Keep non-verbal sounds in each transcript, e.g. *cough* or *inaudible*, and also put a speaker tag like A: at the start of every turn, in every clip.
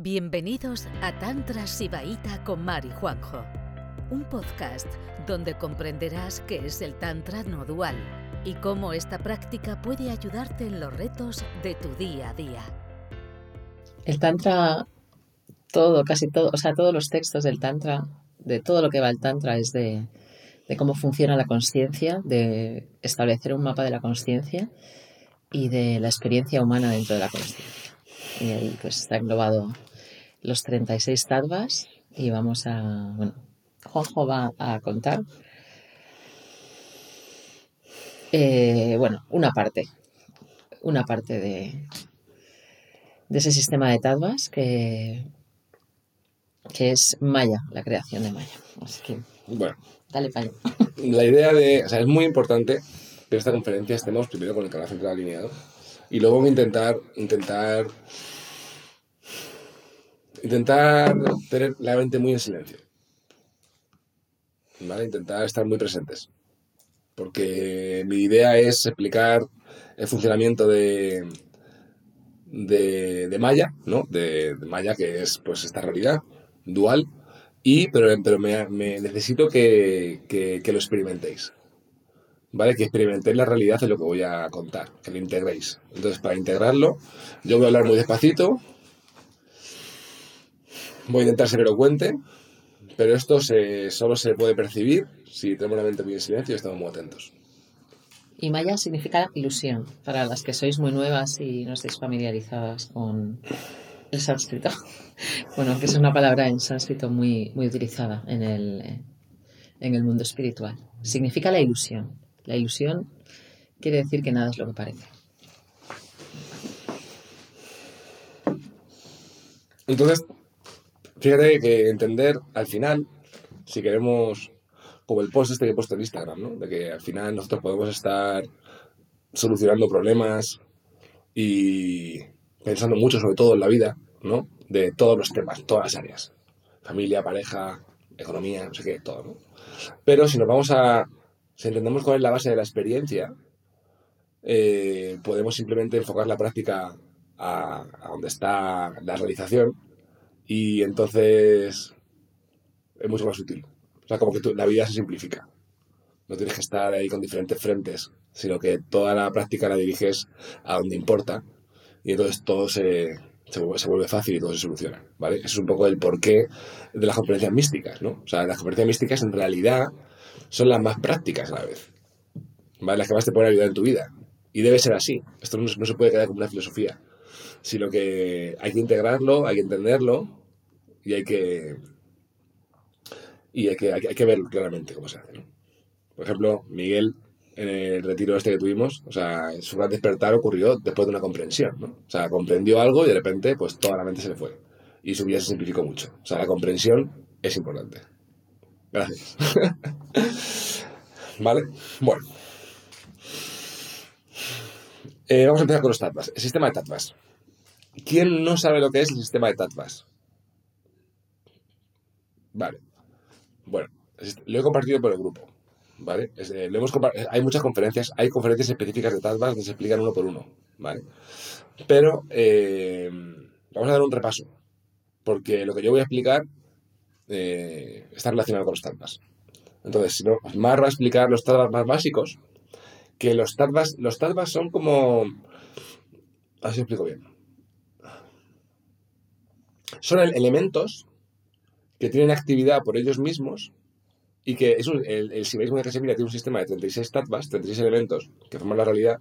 A: Bienvenidos a Tantra Sibaíta con Mari Juanjo, un podcast donde comprenderás qué es el Tantra no dual y cómo esta práctica puede ayudarte en los retos de tu día a día.
B: El Tantra, todo, casi todo, o sea, todos los textos del Tantra, de todo lo que va el Tantra es de, cómo funciona la conciencia, de establecer un mapa de la conciencia y de la experiencia humana dentro de la conciencia. Y ahí pues está englobado los 36 tadvas y vamos a, bueno, Juanjo va a contar, eh, bueno, una parte, una parte de, de ese sistema de tadvas que, que es Maya, la creación de Maya. Así que,
C: Bueno,
B: dale allá. *laughs*
C: la idea de, o sea, es muy importante que en esta conferencia estemos primero con el canal central alineado y luego intentar, intentar, intentar tener la mente muy en silencio. ¿Vale? Intentar estar muy presentes. Porque mi idea es explicar el funcionamiento de, de, Maya, ¿no? De, Maya, que es pues esta realidad dual, y, pero, pero me, me necesito que, que, que lo experimentéis. ¿Vale? Que experimentéis la realidad de lo que voy a contar, que lo integréis. Entonces, para integrarlo, yo voy a hablar muy despacito, voy a intentar ser elocuente, pero esto se, solo se puede percibir si tenemos la mente muy en silencio y estamos muy atentos.
B: Y Maya significa ilusión, para las que sois muy nuevas y no estáis familiarizadas con el sánscrito. *laughs* Bueno, que es una palabra en sánscrito muy, muy utilizada en el, en el mundo espiritual. Significa la ilusión. La ilusión quiere decir que nada es lo que parece.
C: Entonces, fíjate que entender al final, si queremos, como el post este que he puesto en Instagram, ¿no? De que al final nosotros podemos estar solucionando problemas y pensando mucho sobre todo en la vida, ¿no? De todos los temas, todas las áreas. Familia, pareja, economía, no sé qué, todo, ¿no? Pero si nos vamos a... Si entendemos cuál es la base de la experiencia, eh, podemos simplemente enfocar la práctica a, a donde está la realización y entonces es mucho más útil. O sea, como que la vida se simplifica. No tienes que estar ahí con diferentes frentes, sino que toda la práctica la diriges a donde importa y entonces todo se, se vuelve fácil y todo se soluciona, ¿vale? Eso es un poco el porqué de las conferencias místicas, ¿no? O sea, las conferencias místicas en realidad son las más prácticas a la vez, ¿vale? Las que más te pueden ayudar en tu vida. Y debe ser así. Esto no, no se puede quedar como una filosofía, sino que hay que integrarlo, hay que entenderlo y hay que y hay que, hay que, verlo claramente cómo se hace. Por ejemplo, Miguel, en el retiro este que tuvimos, o sea, su gran despertar ocurrió después de una comprensión, ¿no? O sea, comprendió algo y de repente, pues toda la mente se le fue. Y su vida se simplificó mucho. O sea, la comprensión es importante. Gracias. *laughs* ¿Vale? Bueno. Eh, vamos a empezar con los tattvas. El sistema de tattvas. ¿Quién no sabe lo que es el sistema de tattvas? Vale. Bueno, lo he compartido por el grupo. ¿Vale? Eh, eh, hay muchas conferencias, hay conferencias específicas de tattvas donde se explican uno por uno. ¿Vale? Pero vamos a dar un repaso. Porque lo que yo voy a explicar está relacionado con los tattvas. Entonces, si no, Mar va a explicar los tattvas más básicos. Que los tattvas, los tattvas son como. A ver si lo explico bien. Son el- elementos que tienen actividad por ellos mismos y que el, el de Casemira tiene un sistema de 36 tattvas, 36 elementos que forman la realidad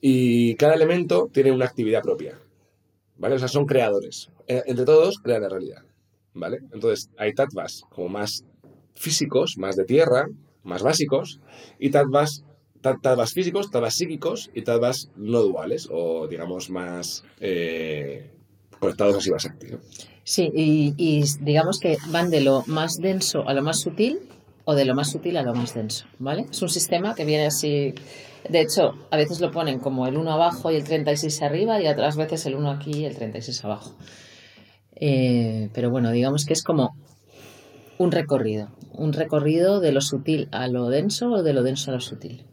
C: y cada elemento tiene una actividad propia. ¿Vale? O sea, son creadores. Eh, Entre todos crean la realidad. ¿Vale? Entonces, hay tattvas como más físicos, más de tierra, más básicos, y tattvas, tattvas físicos, tattvas psíquicos y tattvas no duales, o digamos más eh, conectados a ¿no?
B: Sí, y, y digamos que van de lo más denso a lo más sutil o de lo más sutil a lo más denso, ¿vale? Es un sistema que viene así, de hecho, a veces lo ponen como el 1 abajo y el 36 arriba y otras veces el 1 aquí y el 36 abajo. Eh, pero bueno, digamos que es como un recorrido, un recorrido de lo sutil a lo denso o de lo denso a lo sutil.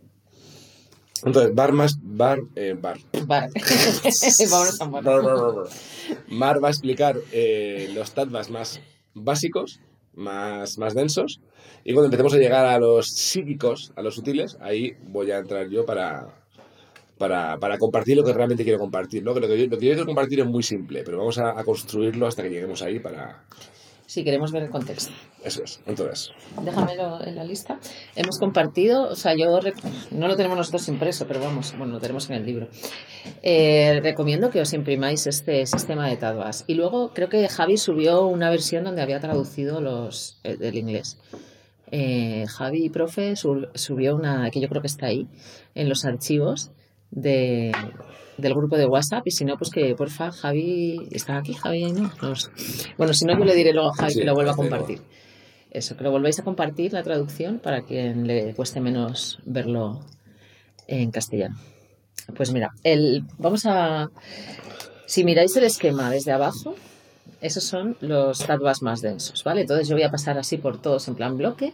C: Entonces, Bar más. Bar. eh, bar.
B: Vale. *laughs* Vámonos a bar.
C: Bar, bar, bar, bar. Mar va a explicar eh, los tattvas más básicos, más, más densos. Y cuando empecemos a llegar a los psíquicos, a los sutiles, ahí voy a entrar yo para, para, para compartir lo que realmente quiero compartir. ¿no? Que lo, que yo, lo que yo quiero compartir es muy simple, pero vamos a, a construirlo hasta que lleguemos ahí para...
B: Si queremos ver el contexto.
C: Eso es. Entonces,
B: Déjamelo en la lista. Hemos compartido, o sea, yo no lo tenemos nosotros impreso, pero vamos, bueno, lo tenemos en el libro. Eh, recomiendo que os imprimáis este sistema de Tadwas. Y luego creo que Javi subió una versión donde había traducido los eh, del inglés. Eh, Javi, profe, sub- subió una que yo creo que está ahí en los archivos de, del grupo de WhatsApp. Y si no, pues que porfa, Javi, ¿está aquí Javi? No. Bueno, si no, yo le diré luego a Javi
C: Sí,
B: que lo vuelva a compartir. Eso, que lo volváis a compartir la traducción para quien le cueste menos verlo en castellano. Pues mira, el, vamos a. Si miráis el esquema desde abajo, esos son los tattvas más densos, ¿vale? Entonces yo voy a pasar así por todos en plan bloque,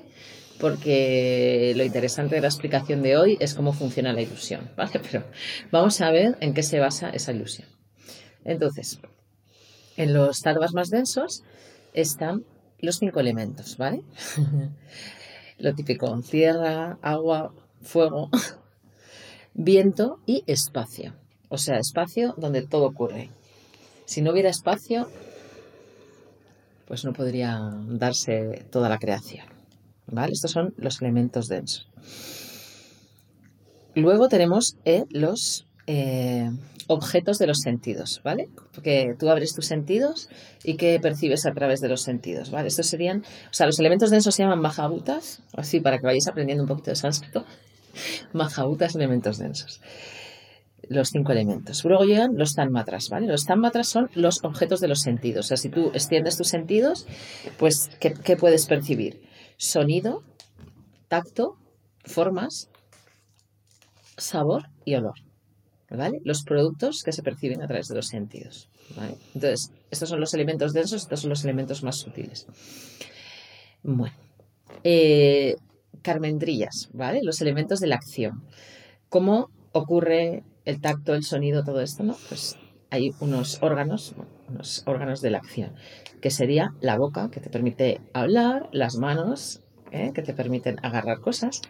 B: porque lo interesante de la explicación de hoy es cómo funciona la ilusión, *laughs* ¿vale? Pero vamos a ver en qué se basa esa ilusión. Entonces, en los tattvas más densos están los cinco elementos, ¿vale? *laughs* Lo típico, tierra, agua, fuego, *laughs* viento y espacio. O sea, espacio donde todo ocurre. Si no hubiera espacio, pues no podría darse toda la creación. Estos son los elementos densos. Luego tenemos eh, los eh, objetos de los sentidos, ¿vale? Porque tú abres tus sentidos y qué percibes a través de los sentidos, ¿vale? Estos serían, o sea, los elementos densos se llaman mahabutas, así para que vayáis aprendiendo un poquito de sánscrito. *laughs* Mahabutas, elementos densos. Los cinco elementos. Luego llegan los tanmatras, ¿vale? Los tanmatras son los objetos de los sentidos. O sea, si tú extiendes tus sentidos, pues, ¿qué, qué puedes percibir? Sonido, tacto, formas, sabor y olor. ¿Vale? Los productos que se perciben a través de los sentidos. ¿vale? Entonces, estos son los elementos densos, estos son los elementos más sutiles. Bueno. Eh, carmendrillas, ¿vale? Los elementos de la acción. ¿Cómo ocurre el tacto, el sonido, todo esto, no? Pues hay unos órganos, unos órganos de la acción, que sería la boca, que te permite hablar, las manos, ¿eh? que te permiten agarrar cosas,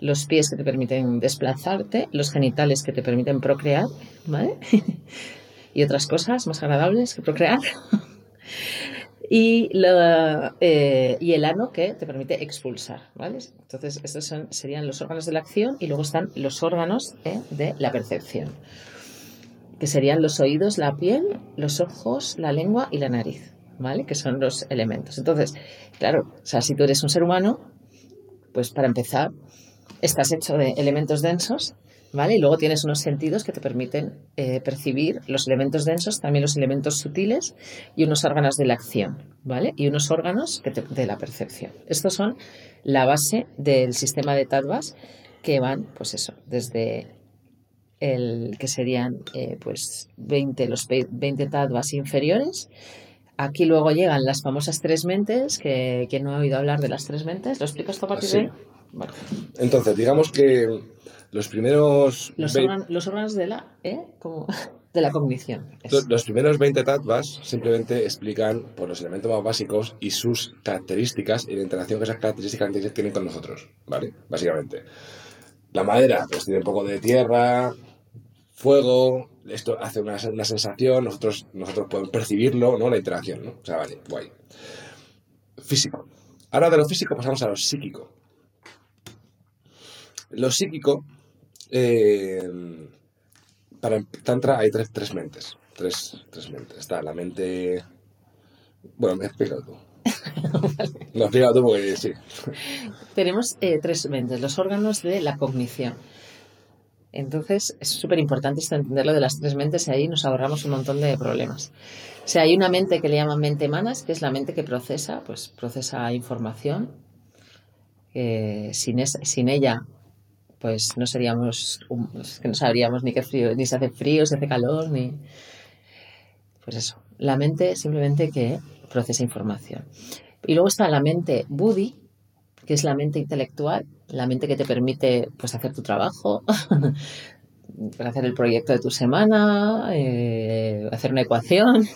B: los pies que te permiten desplazarte, los genitales que te permiten procrear, ¿vale? *laughs* y otras cosas más agradables que procrear. *laughs* eh, y el ano que te permite expulsar, ¿vale? Entonces, estos son, serían los órganos de la acción y luego están los órganos ¿eh? de la percepción, que serían los oídos, la piel, los ojos, la lengua y la nariz, ¿vale? Que son los elementos. Entonces, claro, o sea, si tú eres un ser humano, pues para empezar, estás hecho de elementos densos, ¿vale? Y luego tienes unos sentidos que te permiten eh, percibir los elementos densos, también los elementos sutiles y unos órganos de la acción, ¿vale? Y unos órganos de la percepción. Estos son la base del sistema de tattvas que van, pues eso, desde el que serían eh, pues 20, los pe- 20 tattvas inferiores. Aquí luego llegan las famosas tres mentes, que quien no ha oído hablar de las tres mentes, ¿lo explico esto a partir
C: Sí.
B: de ahí? Bueno,
C: entonces digamos que los primeros...
B: los, órganos, los órganos de la, ¿eh? Como, *laughs* de la cognición.
C: Los- Los primeros 20 tattvas simplemente explican por los elementos más básicos y sus características y la interacción que esas características tienen con nosotros, ¿vale? Básicamente. La madera, pues tiene un poco de tierra, fuego, esto hace una, una sensación, nosotros, nosotros podemos percibirlo, ¿no? La interacción, ¿no? O sea, vale, guay. Físico. Ahora de lo físico pasamos a lo psíquico. Lo psíquico, eh, para el Tantra hay tres, tres mentes. Tres, tres mentes. Está la mente. Bueno, me explícalo tú. *laughs* No, explícalo tú porque sí.
B: Tenemos eh, tres mentes, los órganos de la cognición. Entonces, es súper importante esto, entenderlo de las tres mentes y ahí nos ahorramos un montón de problemas. O sea, hay una mente que le llaman mente manas, que es la mente que procesa, pues procesa información. Sin, sin ella, pues no seríamos, que no sabríamos ni qué frío, ni se hace frío, se hace calor, ni... Pues eso, la mente simplemente que procesa información. Y luego está la mente buddhi, que es la mente intelectual, la mente que te permite pues hacer tu trabajo, *laughs* hacer el proyecto de tu semana, eh, hacer una ecuación,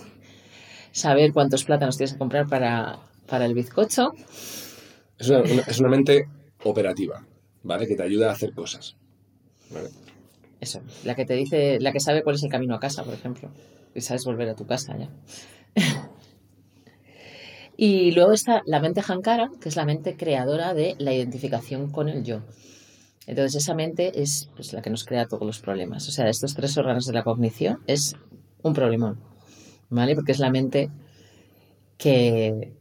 B: saber cuántos plátanos tienes que comprar para, para el bizcocho.
C: Es una, una- es una mente operativa, ¿vale? Que te ayuda a hacer cosas. ¿vale?
B: Eso, la que te dice, la que sabe cuál es el camino a casa, por ejemplo. Y sabes volver a tu casa ya. *laughs* y luego está la mente Hankara, que es la mente creadora de la identificación con el yo. Entonces esa mente es pues, la que nos crea todos los problemas. O sea, estos tres órganos de la cognición es un problemón, ¿vale? Porque es la mente que,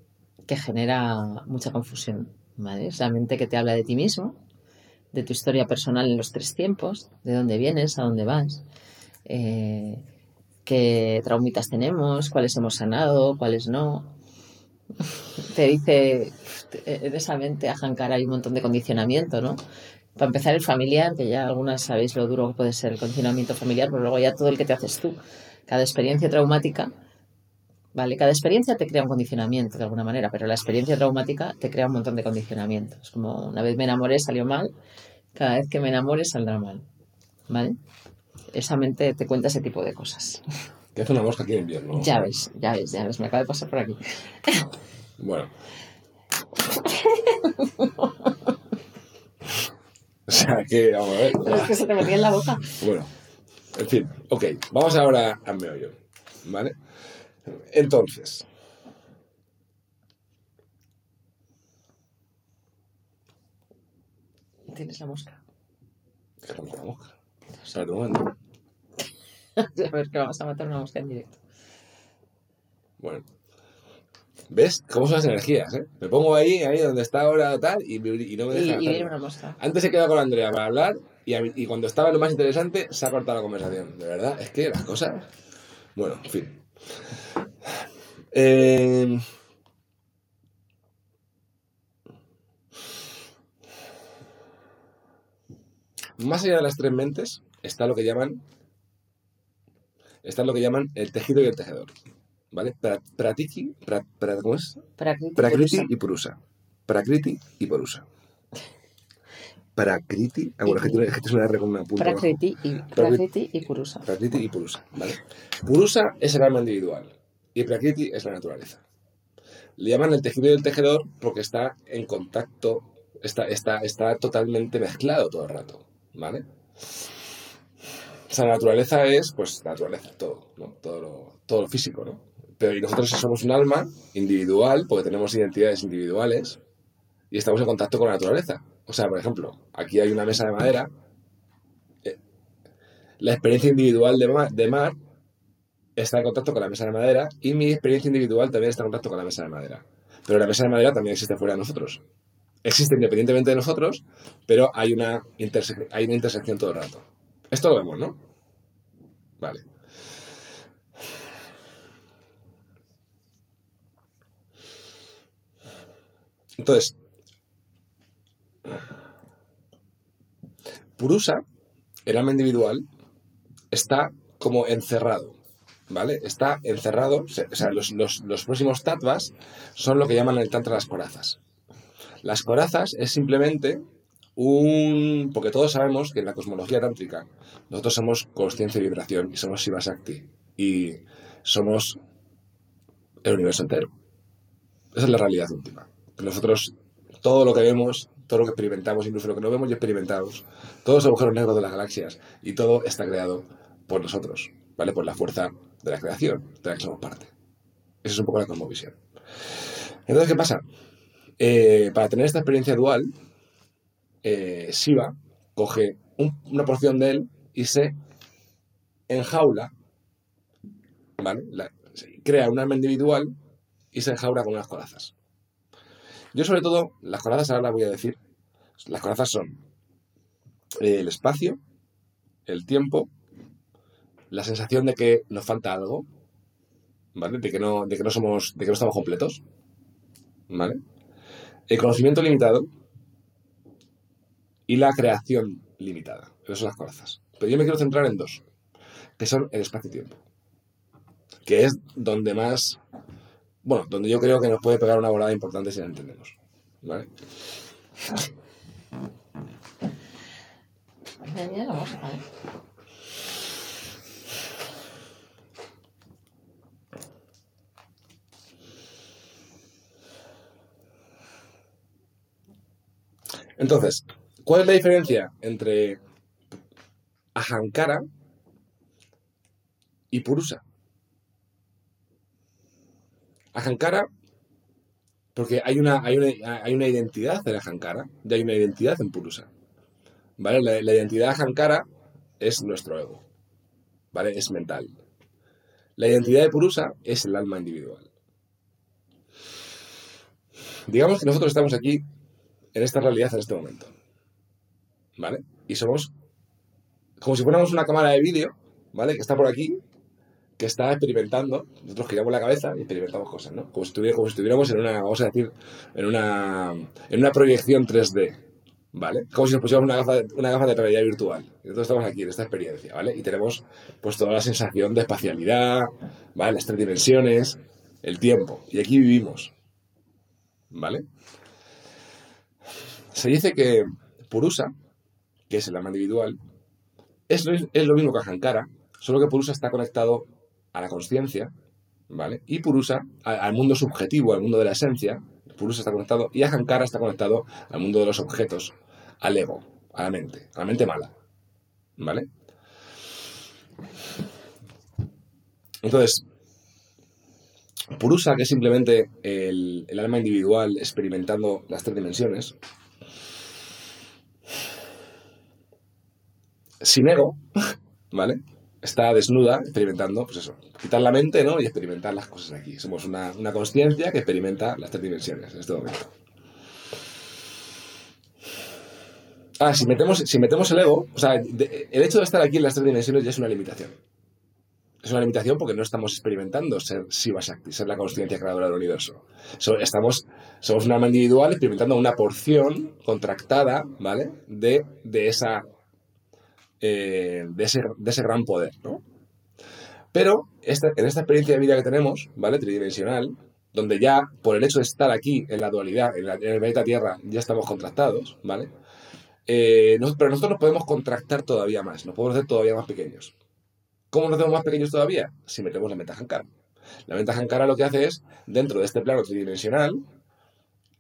B: que genera mucha confusión, ¿vale? Es la mente que te habla de ti mismo, de tu historia personal en los tres tiempos, de dónde vienes, a dónde vas, eh, qué traumitas tenemos, cuáles hemos sanado, cuáles no. Te dice, en esa mente a Hankara hay un montón de condicionamiento, ¿no? Para empezar el familiar, que ya algunas sabéis lo duro que puede ser el condicionamiento familiar, pero luego ya todo el que te haces tú. Cada experiencia traumática, ¿vale? Cada experiencia te crea un condicionamiento de alguna manera, pero la experiencia traumática te crea un montón de condicionamientos. Como una vez me enamoré, salió mal, cada vez que me enamore saldrá mal, ¿vale? Esa mente te cuenta ese tipo de cosas.
C: Que hace una mosca aquí en invierno.
B: Ya ves, ya ves, ya ves, me acaba de pasar por aquí. *laughs*
C: Bueno. *laughs* O sea que, vamos a ver.
B: Pero es que se te metía en la boca.
C: Bueno, en fin, ok, vamos ahora al meollo, ¿vale? Entonces,
B: Tienes la mosca.
C: déjame la mosca. *laughs*
B: A ver, que vamos a matar una mosca en directo.
C: Bueno. ¿Ves cómo son las energías, eh? Me pongo ahí, ahí donde está ahora tal, y, no me deja
B: y viene una mosca.
C: Antes he quedado con Andrea para hablar y, a y cuando estaba lo más interesante se ha cortado la conversación. De verdad, es que las cosas... Bueno, en fin. Eh, Más allá de las tres mentes está lo que llaman está lo que llaman el tejido y el tejedor. ¿Vale? Pra- Pratiki, pra- pra- ¿cómo es?
B: Prakriti,
C: y Purusa. Prakriti y Purusa. Prakriti. Ah, bueno, es que R con una punta.
B: Prakriti y, Prakriti y Purusa.
C: Prakriti y Purusa. ¿vale? Purusa es el alma individual y Prakriti es la naturaleza. Le llaman el tejido y el tejedor porque está en contacto, está, está, está totalmente mezclado todo el rato. ¿Vale? O sea, la naturaleza es, pues, la naturaleza, todo. Todo lo, todo lo físico, ¿no? Pero nosotros somos un alma individual, porque tenemos identidades individuales, y estamos en contacto con la naturaleza. O sea, por ejemplo, aquí hay una mesa de madera, eh, la experiencia individual de mar, de mar está en contacto con la mesa de madera, y mi experiencia individual también está en contacto con la mesa de madera. Pero la mesa de madera también existe fuera de nosotros. Existe independientemente de nosotros, pero hay una, hay una intersección todo el rato. Esto lo vemos, ¿no? Vale. Entonces, Purusa, el alma individual, está como encerrado, ¿vale? Está encerrado, o sea, los, los- los próximos tattvas son lo que llaman en el tantra las corazas. Las corazas es simplemente un... porque todos sabemos que en la cosmología tántrica nosotros somos conciencia y vibración y somos Shiva Shakti y somos el universo entero. Esa es la realidad última. Nosotros, todo lo que vemos, todo lo que experimentamos, incluso lo que no vemos y experimentamos, todos los agujeros negros de las galaxias y todo está creado por nosotros, ¿vale? Por la fuerza de la creación, de la que somos parte. Esa es un poco la cosmovisión. Entonces, ¿qué pasa? Eh, para tener esta experiencia dual, eh, Shiva coge un- una porción de él y se enjaula, ¿vale? Crea un alma individual y se enjaula con unas corazas. Yo sobre todo, las corazas ahora las voy a decir, las corazas son el espacio, el tiempo, la sensación de que nos falta algo, ¿vale? De que no, de que no somos, de que no estamos completos, ¿vale? El conocimiento limitado y la creación limitada. Esas son las corazas. Pero yo me quiero centrar en dos, que son el espacio-tiempo, que es donde más, bueno, donde yo creo que nos puede pegar una volada importante si la entendemos. ¿Vale?
B: La ¿eh?
C: Entonces, ¿cuál es la diferencia entre Ahankara y Purusa? Ahankara, porque hay una, hay una, hay una identidad en Ahankara y hay una identidad en Purusa. ¿Vale? La, la identidad Ahankara es nuestro ego. ¿Vale? Es mental. La identidad de Purusa es el alma individual. Digamos que nosotros estamos aquí en esta realidad en este momento. ¿Vale? Y somos como si fuéramos una cámara de vídeo, ¿vale? Que está por aquí, que está experimentando. Nosotros giramos la cabeza y experimentamos cosas, ¿no? Como si, como si estuviéramos en una, vamos a decir, en una, en una proyección 3D, ¿vale? Como si nos pusiéramos una gafa, una gafa de realidad virtual. Nosotros estamos aquí en esta experiencia, ¿vale? Y tenemos pues toda la sensación de espacialidad, ¿vale? Las tres dimensiones, el tiempo. Y aquí vivimos, ¿vale? Se dice que Purusa, que es el alma individual, es lo, es lo mismo que Ahankara, solo que Purusa está conectado a la conciencia, ¿vale? Y Purusa al mundo subjetivo, al mundo de la esencia, Purusa está conectado, y Ahankara está conectado al mundo de los objetos, al ego, a la mente, a la mente mala, ¿vale? Entonces, Purusa, que es simplemente el, el alma individual experimentando las tres dimensiones, sin ego, ¿vale? Está desnuda, experimentando, pues eso, quitar la mente, ¿no? Y experimentar las cosas aquí. Somos una, una conciencia que experimenta las tres dimensiones en este momento. Ah, si metemos, si metemos el ego, o sea, el hecho de estar aquí en las tres dimensiones ya es una limitación. Es una limitación porque no estamos experimentando ser Shiva Shakti, ser la conciencia creadora del universo. So- somos un alma individual experimentando una porción contractada, ¿vale? De, de esa eh, de, ese, de ese gran poder, ¿no? Pero esta- en esta experiencia de vida que tenemos, ¿vale? Tridimensional, donde ya por el hecho de estar aquí en la dualidad, en, la- en el planeta Tierra, ya estamos contractados, ¿vale? Eh, pero nosotros nos podemos contractar todavía más, nos podemos hacer todavía más pequeños. ¿Cómo nos hacemos más pequeños todavía? Si metemos la mente Hankara. La mente Hankara lo que hace es, dentro de este plano tridimensional,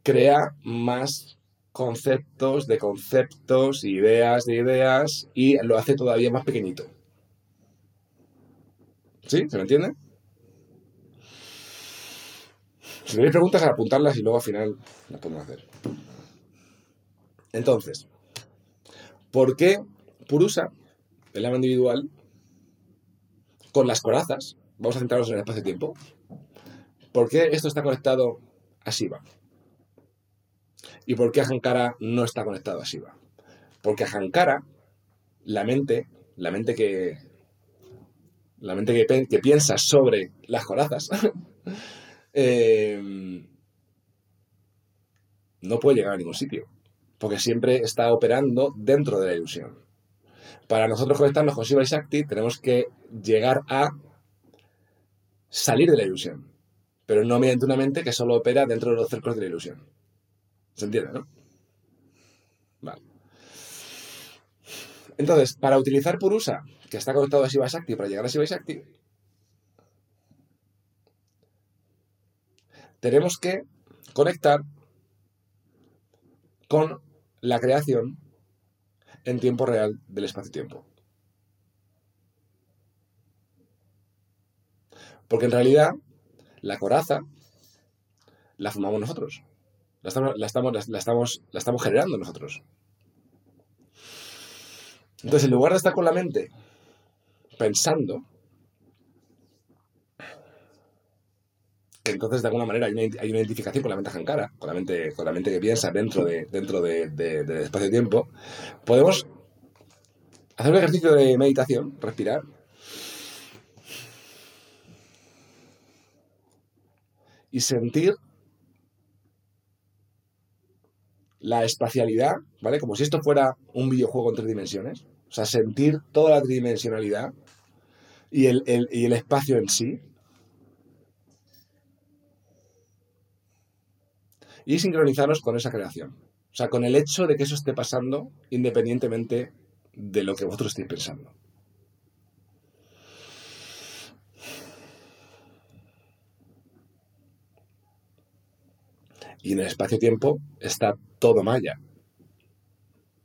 C: crea más conceptos de conceptos, ideas de ideas, y lo hace todavía más pequeñito. ¿Sí? ¿Se me entiende? Si tenéis preguntas, apuntarlas y luego al final las podemos hacer. Entonces, ¿por qué Purusa, el alma individual, con las corazas, vamos a centrarnos en el espacio-tiempo, ¿por qué esto está conectado a Shiva? ¿Y por qué Ahankara no está conectado a Shiva? Porque Ahankara, la mente, la mente que. La mente que, que piensa sobre las corazas, *laughs* eh, no puede llegar a ningún sitio. Porque siempre está operando dentro de la ilusión. Para nosotros conectarnos con Shiva y Shakti, tenemos que llegar a salir de la ilusión. Pero no mediante una mente que solo opera dentro de los cercos de la ilusión. ¿Se entiende, no? Vale. Entonces, para utilizar Purusa, que está conectado a Shiva Shakti, para llegar a Shiva Shakti, tenemos que conectar con la creación en tiempo real del espacio-tiempo. Porque en realidad, la coraza la formamos nosotros. La estamos, la estamos, la, estamos, generando nosotros. Entonces, en lugar de estar con la mente pensando, que entonces de alguna manera hay una, hay una identificación con la mente Hankara, con la mente, con la mente que piensa dentro, de, dentro de, de- del espacio-tiempo, podemos hacer un ejercicio de meditación, respirar, y sentir la espacialidad, ¿vale? Como si esto fuera un videojuego en tres dimensiones. O sea, sentir toda la tridimensionalidad y el, el- y el espacio en sí. Y sincronizarnos con esa creación. O sea, con el hecho de que eso esté pasando independientemente de lo que vosotros estéis pensando. Y en el espacio-tiempo está todo Maya.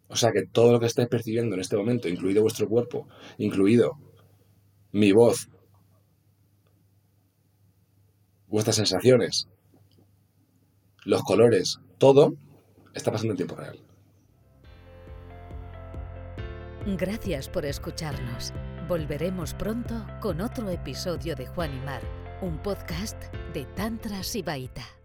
C: O sea que todo lo que estáis percibiendo en este momento, incluido vuestro cuerpo, incluido mi voz, vuestras sensaciones, los colores, todo está pasando en tiempo real.
A: Gracias por escucharnos. Volveremos pronto con otro episodio de Juan y Mar, un podcast de Tantra Sibaita.